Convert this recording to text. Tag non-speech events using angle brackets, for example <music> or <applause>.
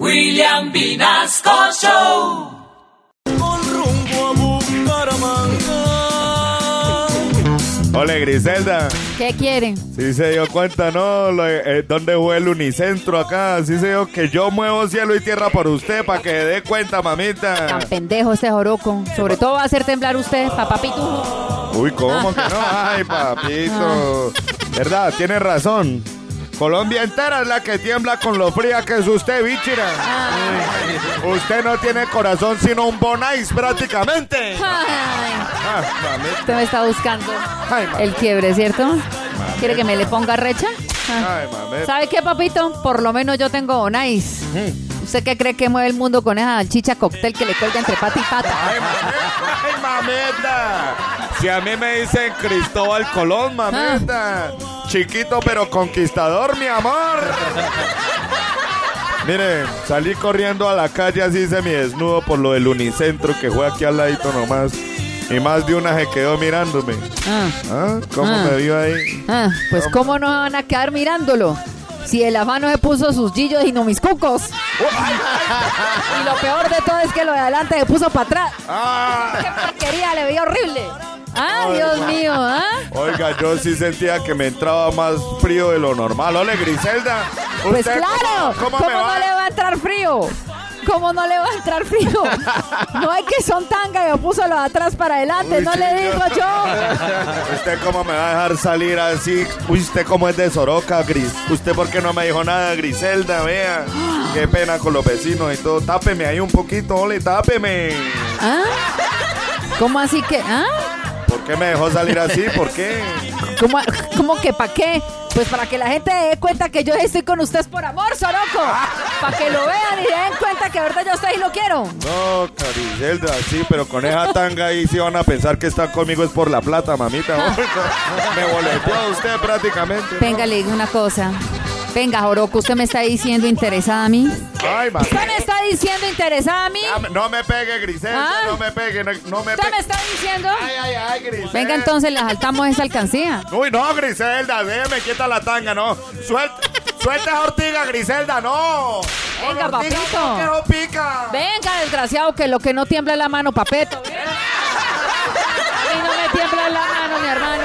William Vinasco Show. Con rumbo a Bucaramanga. Hola Griselda, ¿Qué quieren? sí se dio cuenta, ¿no? Lo- eh, ¿Dónde fue el unicentro acá? Sí se dio que yo muevo cielo y tierra por usted para que dé cuenta, mamita. Tan pendejo este joroco. Sobre todo va a hacer temblar usted, papá pitujo. Uy, ¿cómo que no? Ay, papito. ¿Verdad? Tiene razón. Colombia entera es la que tiembla con lo fría que es usted, bichira. Usted no tiene corazón sino un bonais prácticamente. Ay, Ah, usted me está buscando Ay, el quiebre, ¿cierto? ¿Quiere que me le ponga recha? Ah. ¿Sabe qué, papito? Por lo menos yo tengo Bonais. Mm. ¿Usted qué cree que mueve el mundo con esa chicha cóctel que le cuelga entre pata y pata? Ay, mameta, ay, mameta. Si a mí me dicen Cristóbal Colón, mameta. Chiquito pero conquistador, mi amor. <laughs> Mire, salí corriendo a la calle así semidesnudo por lo del unicentro que fue aquí al ladito nomás. Y más de una se quedó mirándome. Ah, ¿Ah? ¿Cómo Ah. me vio ahí? ah, pues cómo no van a quedar mirándolo. Si el afano se puso sus gillos y no mis cucos. <laughs> Y lo peor de todo es que lo de adelante se puso para atrás. ¡Ah! ¡Qué porquería! Le veía horrible. ¡Ah, Dios mío! ¿Ah? Oiga, yo sí sentía que me entraba más frío de lo normal. Ole, Griselda. Pues ¿usted claro, ¿Cómo, ¿cómo, cómo me no va? le va a entrar frío? ¿Cómo no le va a entrar frío? No hay que son tanga y lo puso lo de atrás para adelante, Uy, no le yo- digo yo. ¿Usted cómo me va a dejar salir así? Uy, ¿Usted cómo es de Soroca, Gris? ¿Usted por qué no me dijo nada, Griselda? Vea, qué pena con los vecinos y todo. Tápeme ahí un poquito, ole, tápeme. ¿Ah? ¿Cómo así que? ¿Ah? ¿Por qué me dejó salir así? ¿Por qué? ¿Cómo, cómo que para qué? Pues para que la gente dé cuenta que yo estoy con ustedes por amor, Soroco. Para que lo vean y se den cuenta que ahorita yo ustedes y lo quiero. No, Griselda, sí, pero con esa tanga ahí sí van a pensar que está conmigo es por la plata, mamita. <laughs> me boleteó usted prácticamente. ¿no? Venga, le digo una cosa. Venga, Joroco, ¿usted me está diciendo interesada a mí? Ay. ¿Usted me está diciendo interesada a mí? Dame- No me pegue, Griselda, Ah. no me pegue, no, no me ¿Usted me pegue. está diciendo? Ay, ay, ay, Griselda. Venga, entonces le saltamos esa alcancía. Uy, no, Griselda, déjeme quieta la tanga, no. Suelta, suelta esa ortiga, Griselda, no. Venga, Ortiga, papito. no, que no pica. Venga, desgraciado, que lo que no tiembla es la mano, papeto. <laughs> A mí no me tiembla la mano, mi hermano.